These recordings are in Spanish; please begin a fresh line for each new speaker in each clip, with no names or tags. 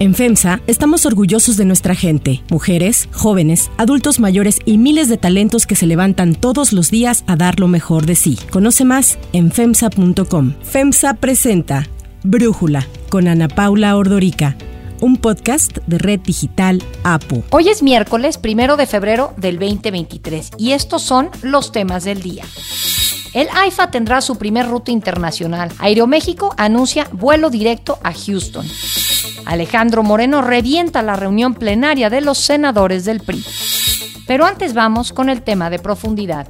En FEMSA estamos orgullosos de nuestra gente, mujeres, jóvenes, adultos mayores y miles de talentos que se levantan todos los días a dar lo mejor de sí. Conoce más en FEMSA.com. FEMSA presenta Brújula con Ana Paula Ordorica un podcast de Red Digital APU.
Hoy es miércoles, primero de febrero del 2023, y estos son los temas del día. El AIFA tendrá su primer ruta internacional. Aeroméxico anuncia vuelo directo a Houston. Alejandro Moreno revienta la reunión plenaria de los senadores del PRI. Pero antes vamos con el tema de profundidad.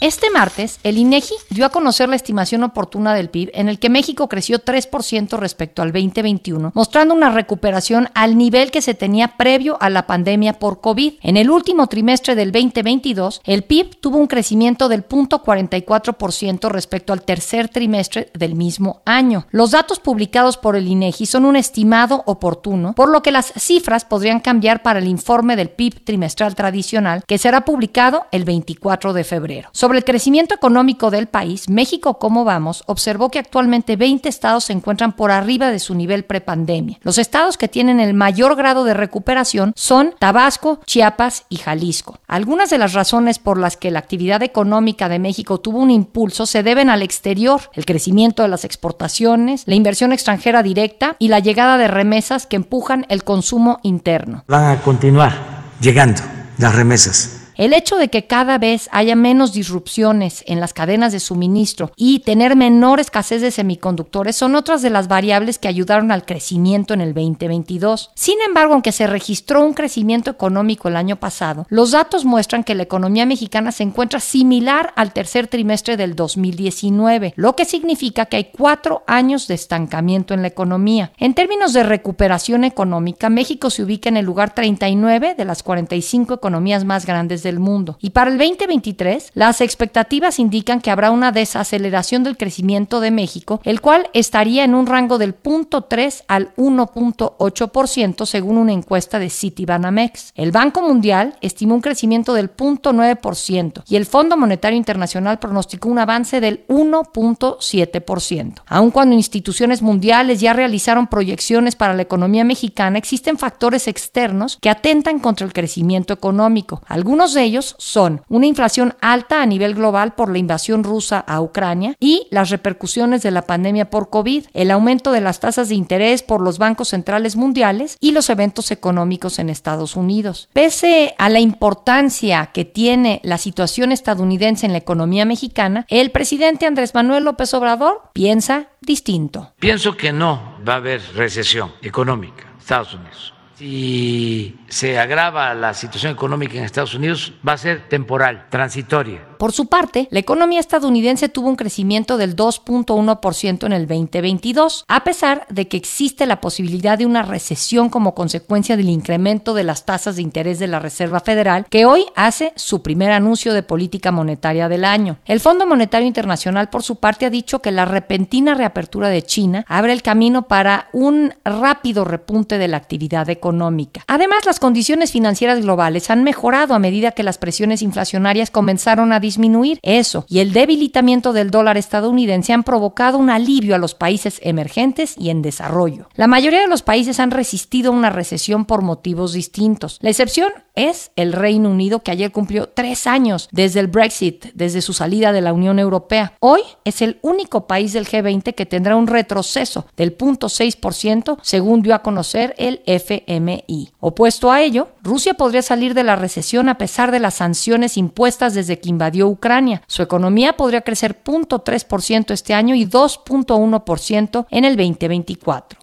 Este martes, el INEGI dio a conocer la estimación oportuna del PIB en el que México creció 3% respecto al 2021, mostrando una recuperación al nivel que se tenía previo a la pandemia por COVID. En el último trimestre del 2022, el PIB tuvo un crecimiento del 0.44% respecto al tercer trimestre del mismo año. Los datos publicados por el INEGI son un estimado oportuno, por lo que las cifras podrían cambiar para el informe del PIB trimestral tradicional que será publicado el 24 de febrero. El crecimiento económico del país, México, ¿cómo vamos?, observó que actualmente 20 estados se encuentran por arriba de su nivel prepandemia. Los estados que tienen el mayor grado de recuperación son Tabasco, Chiapas y Jalisco. Algunas de las razones por las que la actividad económica de México tuvo un impulso se deben al exterior, el crecimiento de las exportaciones, la inversión extranjera directa y la llegada de remesas que empujan el consumo interno.
Van a continuar llegando las remesas
el hecho de que cada vez haya menos disrupciones en las cadenas de suministro y tener menor escasez de semiconductores son otras de las variables que ayudaron al crecimiento en el 2022. Sin embargo, aunque se registró un crecimiento económico el año pasado, los datos muestran que la economía mexicana se encuentra similar al tercer trimestre del 2019, lo que significa que hay cuatro años de estancamiento en la economía. En términos de recuperación económica, México se ubica en el lugar 39 de las 45 economías más grandes de mundo. Y para el 2023, las expectativas indican que habrá una desaceleración del crecimiento de México, el cual estaría en un rango del 0.3 al 1.8% según una encuesta de Citibanamex. El Banco Mundial estimó un crecimiento del 0.9% y el Fondo Monetario Internacional pronosticó un avance del 1.7%. Aun cuando instituciones mundiales ya realizaron proyecciones para la economía mexicana, existen factores externos que atentan contra el crecimiento económico. Algunos de ellos son una inflación alta a nivel global por la invasión rusa a Ucrania y las repercusiones de la pandemia por COVID, el aumento de las tasas de interés por los bancos centrales mundiales y los eventos económicos en Estados Unidos. Pese a la importancia que tiene la situación estadounidense en la economía mexicana, el presidente Andrés Manuel López Obrador piensa distinto.
Pienso que no va a haber recesión económica en Estados Unidos si se agrava la situación económica en Estados Unidos, va a ser temporal, transitoria.
Por su parte, la economía estadounidense tuvo un crecimiento del 2.1% en el 2022, a pesar de que existe la posibilidad de una recesión como consecuencia del incremento de las tasas de interés de la Reserva Federal, que hoy hace su primer anuncio de política monetaria del año. El Fondo Monetario Internacional, por su parte, ha dicho que la repentina reapertura de China abre el camino para un rápido repunte de la actividad económica. Además, las condiciones financieras globales han mejorado a medida que las presiones inflacionarias comenzaron a disminuir. Eso y el debilitamiento del dólar estadounidense han provocado un alivio a los países emergentes y en desarrollo. La mayoría de los países han resistido una recesión por motivos distintos. La excepción es el Reino Unido, que ayer cumplió tres años desde el Brexit, desde su salida de la Unión Europea. Hoy es el único país del G20 que tendrá un retroceso del 0.6%, según dio a conocer el FMI. Opuesto a ello, Rusia podría salir de la recesión a pesar de las sanciones impuestas desde que invadió Ucrania. Su economía podría crecer 0.3% este año y 2.1% en el 2024.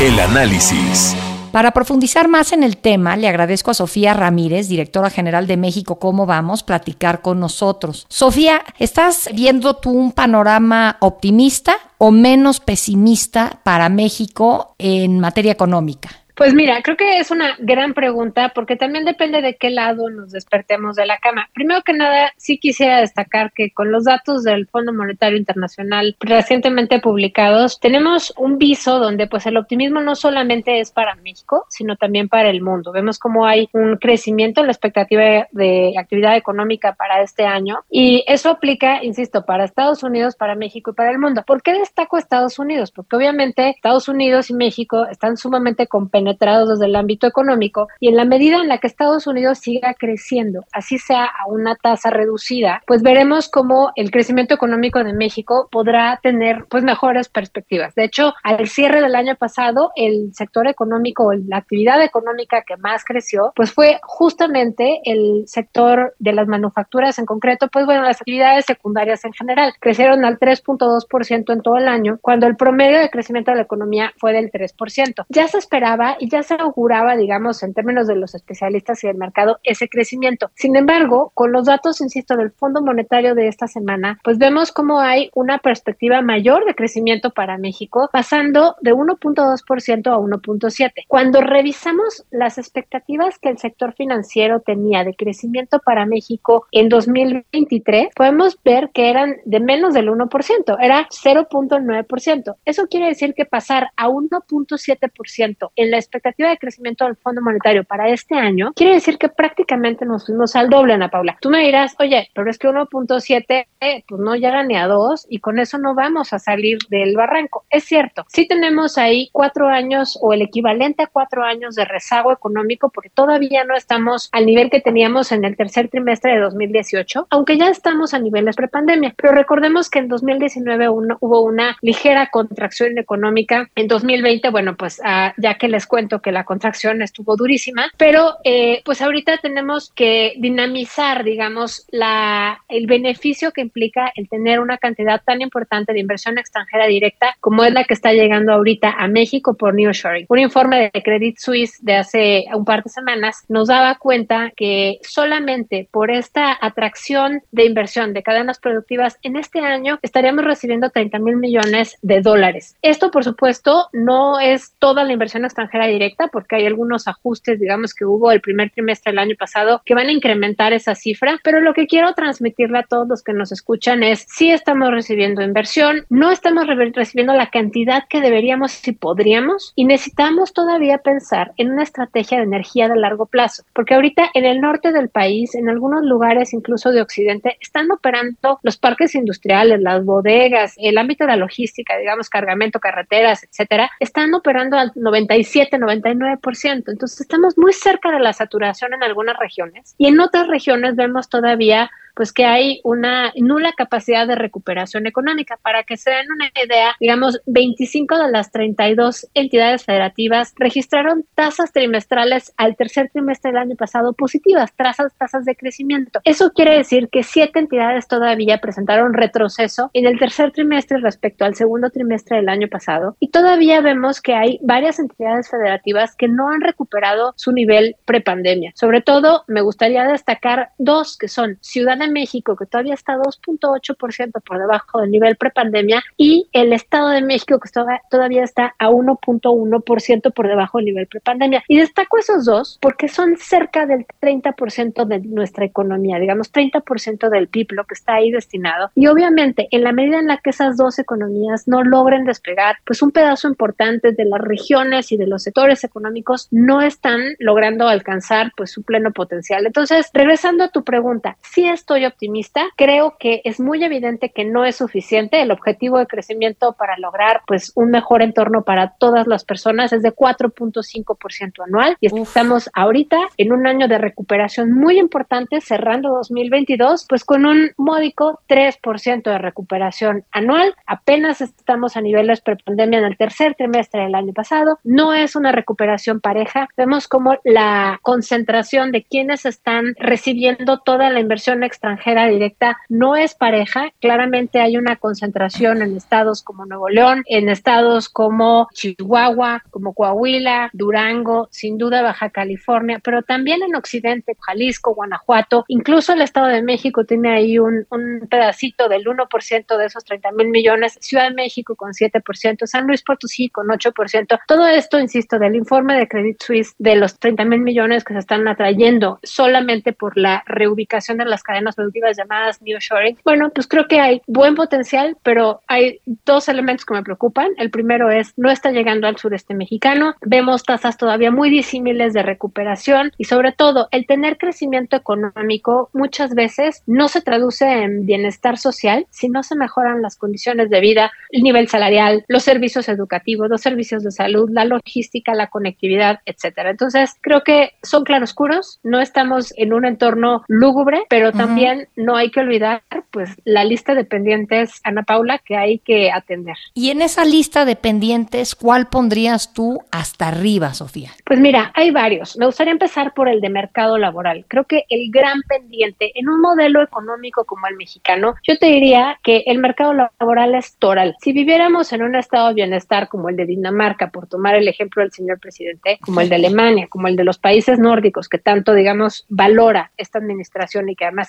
El análisis.
Para profundizar más en el tema, le agradezco a Sofía Ramírez, directora general de México Cómo Vamos, platicar con nosotros. Sofía, ¿estás viendo tú un panorama optimista o menos pesimista para México en materia económica?
Pues mira, creo que es una gran pregunta porque también depende de qué lado nos despertemos de la cama. Primero que nada, sí quisiera destacar que con los datos del Fondo Monetario Internacional recientemente publicados, tenemos un viso donde pues el optimismo no solamente es para México, sino también para el mundo. Vemos como hay un crecimiento en la expectativa de actividad económica para este año y eso aplica, insisto, para Estados Unidos, para México y para el mundo. ¿Por qué destaco Estados Unidos? Porque obviamente Estados Unidos y México están sumamente compenetrados penetrados desde el ámbito económico y en la medida en la que Estados Unidos siga creciendo, así sea a una tasa reducida, pues veremos cómo el crecimiento económico de México podrá tener pues mejores perspectivas. De hecho, al cierre del año pasado, el sector económico, la actividad económica que más creció, pues fue justamente el sector de las manufacturas en concreto, pues bueno, las actividades secundarias en general crecieron al 3.2% en todo el año, cuando el promedio de crecimiento de la economía fue del 3%. Ya se esperaba y ya se auguraba, digamos, en términos de los especialistas y del mercado, ese crecimiento. Sin embargo, con los datos, insisto, del Fondo Monetario de esta semana, pues vemos cómo hay una perspectiva mayor de crecimiento para México, pasando de 1.2% a 1.7%. Cuando revisamos las expectativas que el sector financiero tenía de crecimiento para México en 2023, podemos ver que eran de menos del 1%, era 0.9%. Eso quiere decir que pasar a 1.7% en la expectativa de crecimiento del Fondo Monetario para este año, quiere decir que prácticamente nos fuimos al doble, Ana Paula. Tú me dirás, oye, pero es que 1.7 eh, pues no llega ni a 2 y con eso no vamos a salir del barranco. Es cierto, sí tenemos ahí cuatro años o el equivalente a cuatro años de rezago económico porque todavía no estamos al nivel que teníamos en el tercer trimestre de 2018, aunque ya estamos a niveles prepandemia. Pero recordemos que en 2019 hubo una ligera contracción económica. En 2020, bueno, pues ah, ya que les cuento que la contracción estuvo durísima, pero eh, pues ahorita tenemos que dinamizar, digamos, la, el beneficio que implica el tener una cantidad tan importante de inversión extranjera directa como es la que está llegando ahorita a México por Nearshoring. Un informe de Credit Suisse de hace un par de semanas nos daba cuenta que solamente por esta atracción de inversión de cadenas productivas en este año estaríamos recibiendo 30 mil millones de dólares. Esto, por supuesto, no es toda la inversión extranjera directa, porque hay algunos ajustes, digamos, que hubo el primer trimestre del año pasado que van a incrementar esa cifra, pero lo que quiero transmitirle a todos los que nos escuchan es, si estamos recibiendo inversión, no estamos recibiendo la cantidad que deberíamos si podríamos y necesitamos todavía pensar en una estrategia de energía de largo plazo, porque ahorita en el norte del país, en algunos lugares incluso de Occidente, están operando los parques industriales, las bodegas, el ámbito de la logística, digamos, cargamento, carreteras, etcétera, están operando al 97 99%. Entonces estamos muy cerca de la saturación en algunas regiones y en otras regiones vemos todavía pues que hay una nula capacidad de recuperación económica. Para que se den una idea, digamos, 25 de las 32 entidades federativas registraron tasas trimestrales al tercer trimestre del año pasado positivas, tasas, tasas de crecimiento. Eso quiere decir que siete entidades todavía presentaron retroceso en el tercer trimestre respecto al segundo trimestre del año pasado y todavía vemos que hay varias entidades federativas que no han recuperado su nivel prepandemia. Sobre todo, me gustaría destacar dos que son Ciudad México, que todavía está 2.8% por debajo del nivel prepandemia, y el Estado de México, que todavía está a 1.1% por debajo del nivel prepandemia. Y destaco esos dos porque son cerca del 30% de nuestra economía, digamos 30% del PIB, lo que está ahí destinado. Y obviamente, en la medida en la que esas dos economías no logren despegar, pues un pedazo importante de las regiones y de los sectores económicos no están logrando alcanzar pues su pleno potencial. Entonces, regresando a tu pregunta, si esto soy optimista. Creo que es muy evidente que no es suficiente. El objetivo de crecimiento para lograr pues un mejor entorno para todas las personas es de 4.5% anual y estamos ahorita en un año de recuperación muy importante cerrando 2022 pues con un módico 3% de recuperación anual. Apenas estamos a niveles prepandemia en el tercer trimestre del año pasado. No es una recuperación pareja. Vemos como la concentración de quienes están recibiendo toda la inversión extra extranjera directa no es pareja. Claramente hay una concentración en estados como Nuevo León, en estados como Chihuahua, como Coahuila, Durango, sin duda Baja California, pero también en Occidente, Jalisco, Guanajuato, incluso el Estado de México tiene ahí un, un pedacito del 1% de esos 30 mil millones, Ciudad de México con 7%, San Luis Potosí con 8%. Todo esto, insisto, del informe de Credit Suisse de los 30 mil millones que se están atrayendo solamente por la reubicación de las cadenas productivas llamadas nearshoring. Bueno, pues creo que hay buen potencial, pero hay dos elementos que me preocupan. El primero es no está llegando al sureste mexicano. Vemos tasas todavía muy disímiles de recuperación y sobre todo el tener crecimiento económico muchas veces no se traduce en bienestar social si no se mejoran las condiciones de vida, el nivel salarial, los servicios educativos, los servicios de salud, la logística, la conectividad, etcétera. Entonces, creo que son claroscuros, no estamos en un entorno lúgubre, pero también no hay que olvidar pues la lista de pendientes, Ana Paula, que hay que atender.
Y en esa lista de pendientes, ¿cuál pondrías tú hasta arriba, Sofía?
Pues mira, hay varios. Me gustaría empezar por el de mercado laboral. Creo que el gran pendiente en un modelo económico como el mexicano, yo te diría que el mercado laboral es toral. Si viviéramos en un estado de bienestar como el de Dinamarca, por tomar el ejemplo del señor presidente, como el de Alemania, como el de los países nórdicos que tanto, digamos, valora esta administración y que además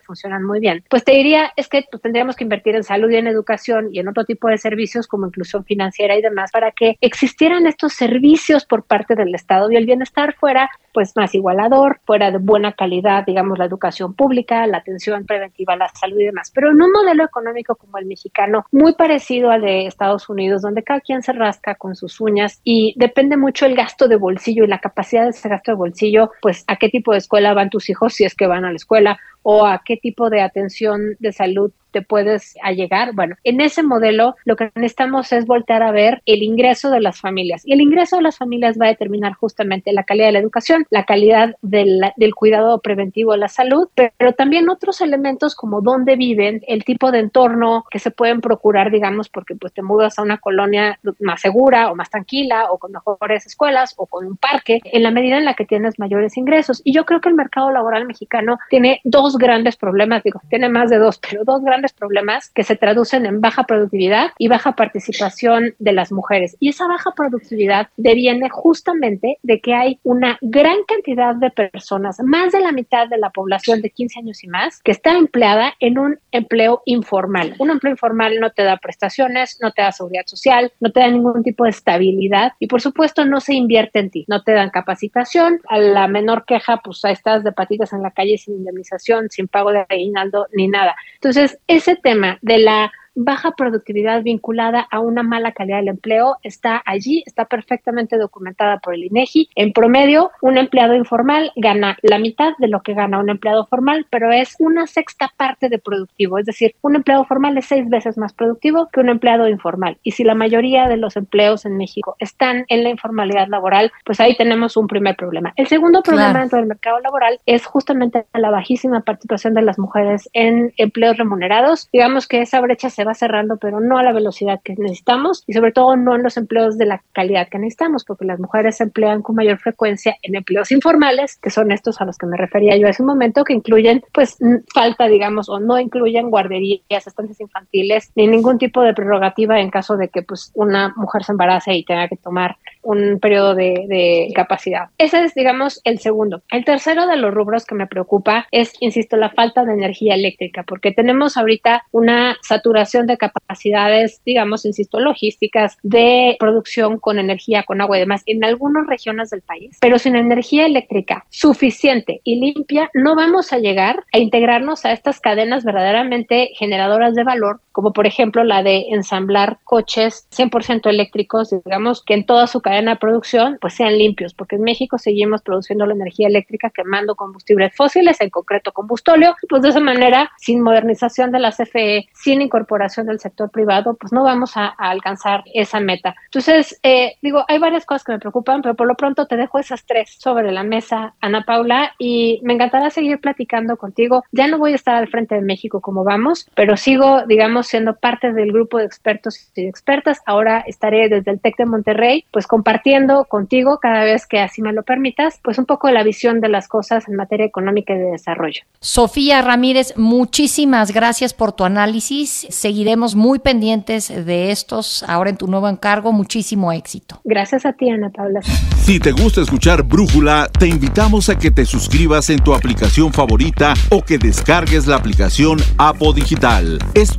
funcionan muy bien, pues te diría es que pues, tendríamos que invertir en salud y en educación y en otro tipo de servicios como inclusión financiera y demás para que existieran estos servicios por parte del Estado y el bienestar fuera pues más igualador, fuera de buena calidad, digamos, la educación pública, la atención preventiva, la salud y demás. Pero en un modelo económico como el mexicano, muy parecido al de Estados Unidos, donde cada quien se rasca con sus uñas y depende mucho el gasto de bolsillo y la capacidad de ese gasto de bolsillo, pues a qué tipo de escuela van tus hijos si es que van a la escuela o a qué tipo de atención de salud te puedes allegar. Bueno, en ese modelo lo que necesitamos es voltar a ver el ingreso de las familias. Y el ingreso de las familias va a determinar justamente la calidad de la educación, la calidad del cuidado preventivo de la salud, pero también otros elementos como dónde viven, el tipo de entorno que se pueden procurar, digamos, porque pues te mudas a una colonia más segura o más tranquila o con mejores escuelas o con un parque, en la medida en la que tienes mayores ingresos. Y yo creo que el mercado laboral mexicano tiene dos grandes problemas, digo, tiene más de dos, pero dos grandes problemas que se traducen en baja productividad y baja participación de las mujeres. Y esa baja productividad deviene justamente de que hay una gran cantidad de personas, más de la mitad de la población de 15 años y más, que está empleada en un empleo informal. Un empleo informal no te da prestaciones, no te da seguridad social, no te da ningún tipo de estabilidad y por supuesto no se invierte en ti, no te dan capacitación. A la menor queja, pues ahí estás de patitas en la calle sin indemnización, sin pago de aguinaldo ni nada. Entonces, ese tema de la baja productividad vinculada a una mala calidad del empleo está allí, está perfectamente documentada por el INEGI. En promedio, un empleado informal gana la mitad de lo que gana un empleado formal, pero es una sexta parte de productivo, es decir, un empleado formal es seis veces más productivo que un empleado informal. Y si la mayoría de los empleos en México están en la informalidad laboral, pues ahí tenemos un primer problema. El segundo problema dentro del mercado laboral es justamente la bajísima participación de las mujeres en empleos remunerados. Digamos que esa brecha se se cerrando, pero no a la velocidad que necesitamos y sobre todo no en los empleos de la calidad que necesitamos, porque las mujeres se emplean con mayor frecuencia en empleos informales, que son estos a los que me refería yo hace un momento, que incluyen pues falta, digamos, o no incluyen guarderías, estancias infantiles, ni ningún tipo de prerrogativa en caso de que pues una mujer se embarace y tenga que tomar un periodo de, capacidad. Ese es, digamos, el segundo. El tercero de los rubros que me preocupa es, insisto, la falta de energía eléctrica, porque tenemos ahorita una saturación de capacidades, digamos, insisto, logísticas de producción con energía, con agua y demás en algunas regiones del país, pero sin energía eléctrica suficiente y limpia, no vamos a llegar a integrarnos a estas cadenas verdaderamente generadoras de valor, como por ejemplo la de ensamblar coches 100% eléctricos, digamos, que en toda su cadena de producción pues sean limpios, porque en México seguimos produciendo la energía eléctrica quemando combustibles fósiles, en concreto combustóleo, pues de esa manera, sin modernización de la CFE, sin incorporación del sector privado, pues no vamos a, alcanzar esa meta. Entonces, eh, digo, hay varias cosas que me preocupan, pero por lo pronto te dejo esas tres sobre la mesa, Ana Paula, y me encantará seguir platicando contigo. Ya no voy a estar al frente de México como vamos, pero sigo, digamos, siendo parte del grupo de expertos y expertas. Ahora estaré desde el TEC de Monterrey, pues compartiendo contigo cada vez que así me lo permitas, pues un poco la visión de las cosas en materia económica y de desarrollo.
Sofía Ramírez, muchísimas gracias por tu análisis. Seguiremos muy pendientes de estos ahora en tu nuevo encargo. Muchísimo éxito.
Gracias a ti, Ana Paula.
Si te gusta escuchar Brújula, te invitamos a que te suscribas en tu aplicación favorita o que descargues la aplicación Apo Digital. Es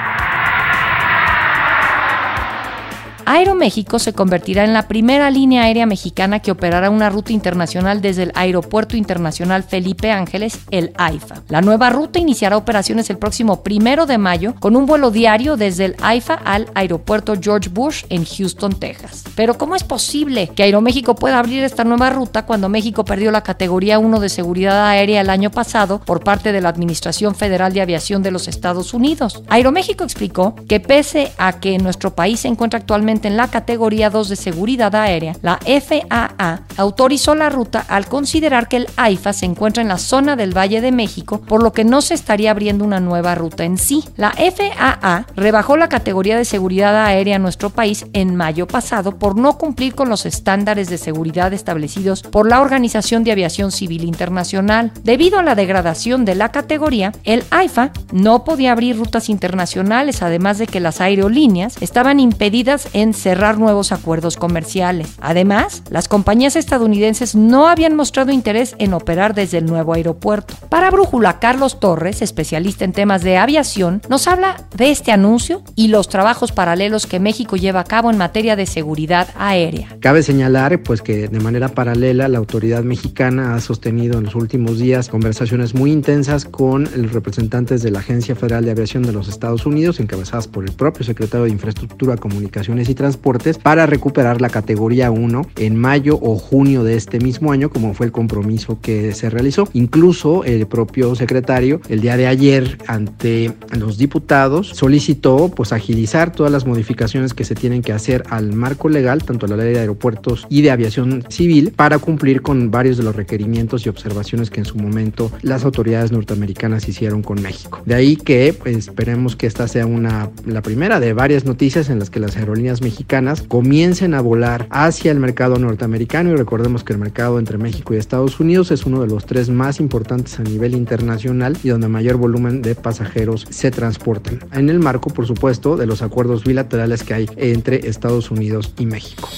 Aeroméxico se convertirá en la primera línea aérea mexicana que operará una ruta internacional desde el Aeropuerto Internacional Felipe Ángeles, el AIFA. La nueva ruta iniciará operaciones el próximo primero de mayo con un vuelo diario desde el AIFA al Aeropuerto George Bush en Houston, Texas. Pero ¿cómo es posible que Aeroméxico pueda abrir esta nueva ruta cuando México perdió la categoría 1 de seguridad aérea el año pasado por parte de la Administración Federal de Aviación de los Estados Unidos? Aeroméxico explicó que pese a que nuestro país se encuentra actualmente en la categoría 2 de seguridad aérea, la FAA autorizó la ruta al considerar que el AIFA se encuentra en la zona del Valle de México, por lo que no se estaría abriendo una nueva ruta en sí. La FAA rebajó la categoría de seguridad aérea en nuestro país en mayo pasado por no cumplir con los estándares de seguridad establecidos por la Organización de Aviación Civil Internacional. Debido a la degradación de la categoría, el AIFA no podía abrir rutas internacionales, además de que las aerolíneas estaban impedidas cerrar nuevos acuerdos comerciales. Además, las compañías estadounidenses no habían mostrado interés en operar desde el nuevo aeropuerto. Para Brújula, Carlos Torres, especialista en temas de aviación, nos habla de este anuncio y los trabajos paralelos que México lleva a cabo en materia de seguridad aérea.
Cabe señalar pues que de manera paralela la autoridad mexicana ha sostenido en los últimos días conversaciones muy intensas con los representantes de la Agencia Federal de Aviación de los Estados Unidos, encabezadas por el propio secretario de Infraestructura, Comunicaciones y Transportes para recuperar la categoría 1 en mayo o junio de este mismo año, como fue el compromiso que se realizó. Incluso el propio secretario el día de ayer ante los diputados solicitó pues agilizar todas las modificaciones que se tienen que hacer al marco legal, tanto a la ley de aeropuertos y de aviación civil, para cumplir con varios de los requerimientos y observaciones que en su momento las autoridades norteamericanas hicieron con México. De ahí que pues, esperemos que esta sea una la primera de varias noticias en las que las aerolíneas mexicanas comiencen a volar hacia el mercado norteamericano y recordemos que el mercado entre México y Estados Unidos es uno de los tres más importantes a nivel internacional y donde mayor volumen de pasajeros se transportan. En el marco, por supuesto, de los acuerdos bilaterales que hay entre Estados Unidos y México.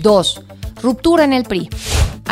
2. Ruptura en el PRI.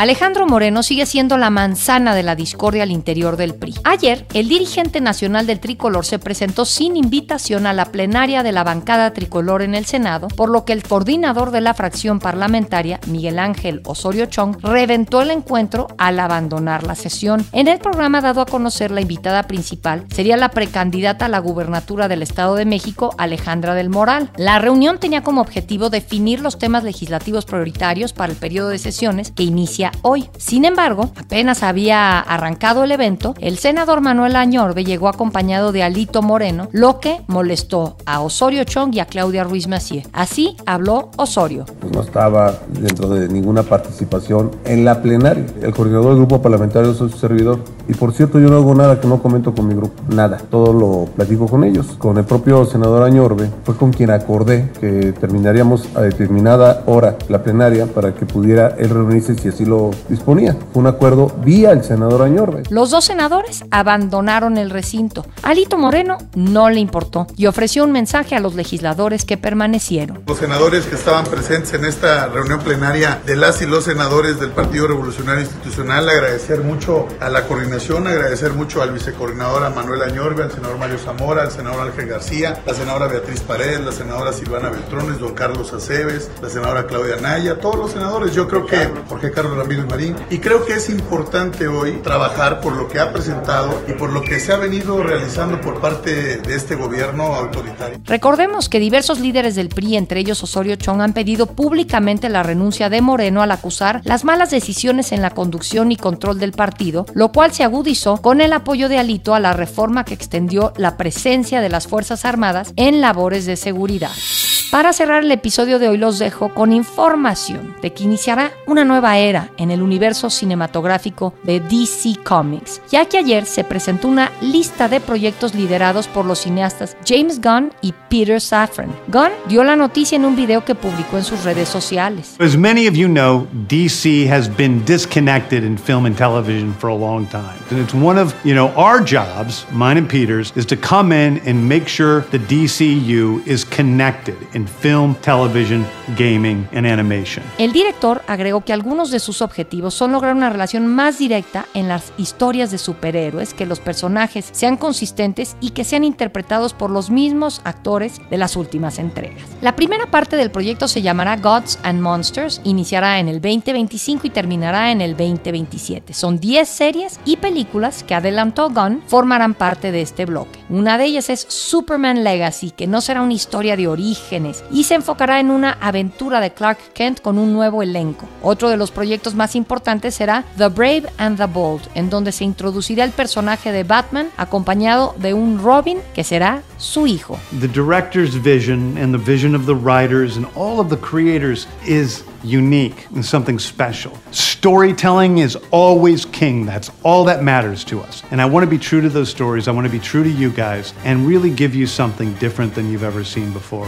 Alejandro Moreno sigue siendo la manzana de la discordia al interior del PRI. Ayer, el dirigente nacional del tricolor se presentó sin invitación a la plenaria de la bancada tricolor en el Senado, por lo que el coordinador de la fracción parlamentaria, Miguel Ángel Osorio Chong, reventó el encuentro al abandonar la sesión. En el programa dado a conocer la invitada principal sería la precandidata a la gubernatura del Estado de México, Alejandra del Moral. La reunión tenía como objetivo definir los temas legislativos prioritarios para el periodo de sesiones que inicia hoy. Sin embargo, apenas había arrancado el evento, el senador Manuel Añorbe llegó acompañado de Alito Moreno, lo que molestó a Osorio Chong y a Claudia Ruiz Macié. Así habló Osorio.
No estaba dentro de ninguna participación en la plenaria. El coordinador del grupo parlamentario es su servidor. Y por cierto, yo no hago nada que no comento con mi grupo. Nada. Todo lo platico con ellos. Con el propio senador Añorbe fue con quien acordé que terminaríamos a determinada hora la plenaria para que pudiera él reunirse si así lo disponía. Fue un acuerdo vía el senador Añorbe.
Los dos senadores abandonaron el recinto. Alito Moreno no le importó y ofreció un mensaje a los legisladores que permanecieron.
Los senadores que estaban presentes en esta reunión plenaria de las y los senadores del Partido Revolucionario Institucional, agradecer mucho a la coordinación, agradecer mucho al vicecoordinador Manuel Añorbe, al senador Mario Zamora, al senador Ángel García, la senadora Beatriz Paredes, la senadora Silvana Beltrones, don Carlos Aceves, la senadora Claudia Naya, todos los senadores. Yo creo que Jorge Carlos Ramírez Marín. Y creo que es importante hoy trabajar por lo que ha presentado y por lo que se ha venido realizando por parte de este gobierno autoritario.
Recordemos que diversos líderes del PRI, entre ellos Osorio Chong, han pedido públicamente la renuncia de Moreno al acusar las malas decisiones en la conducción y control del partido, lo cual se agudizó con el apoyo de Alito a la reforma que extendió la presencia de las Fuerzas Armadas en labores de seguridad. Para cerrar el episodio de hoy los dejo con información de que iniciará una nueva era en el universo cinematográfico de DC Comics, ya que ayer se presentó una lista de proyectos liderados por los cineastas James Gunn y Peter Safran. Gunn dio la noticia en un video que publicó en sus redes sociales.
As many of you know, DC has been disconnected in film and television for a long time. And it's one of, you know, our jobs, mine and Peter's, is to come in and make sure the DCU is connected film, television, gaming, and animation.
El director agregó que algunos de sus objetivos son lograr una relación más directa en las historias de superhéroes, que los personajes sean consistentes y que sean interpretados por los mismos actores de las últimas entregas. La primera parte del proyecto se llamará Gods and Monsters, iniciará en el 2025 y terminará en el 2027. Son 10 series y películas que adelantó Gunn formarán parte de este bloque. Una de ellas es Superman Legacy, que no será una historia de y se enfocará en una aventura de Clark Kent con un nuevo elenco. Otro de los proyectos más importantes será The Brave and the Bold, en donde se introducirá el personaje de Batman acompañado de un Robin que será su hijo.
The director's vision and the vision of the writers and all of the creators is unique and something special. Storytelling is always king. That's all that matters to us. And I want to be true to those stories. I want to be true to you guys and really give you something different than you've ever seen before.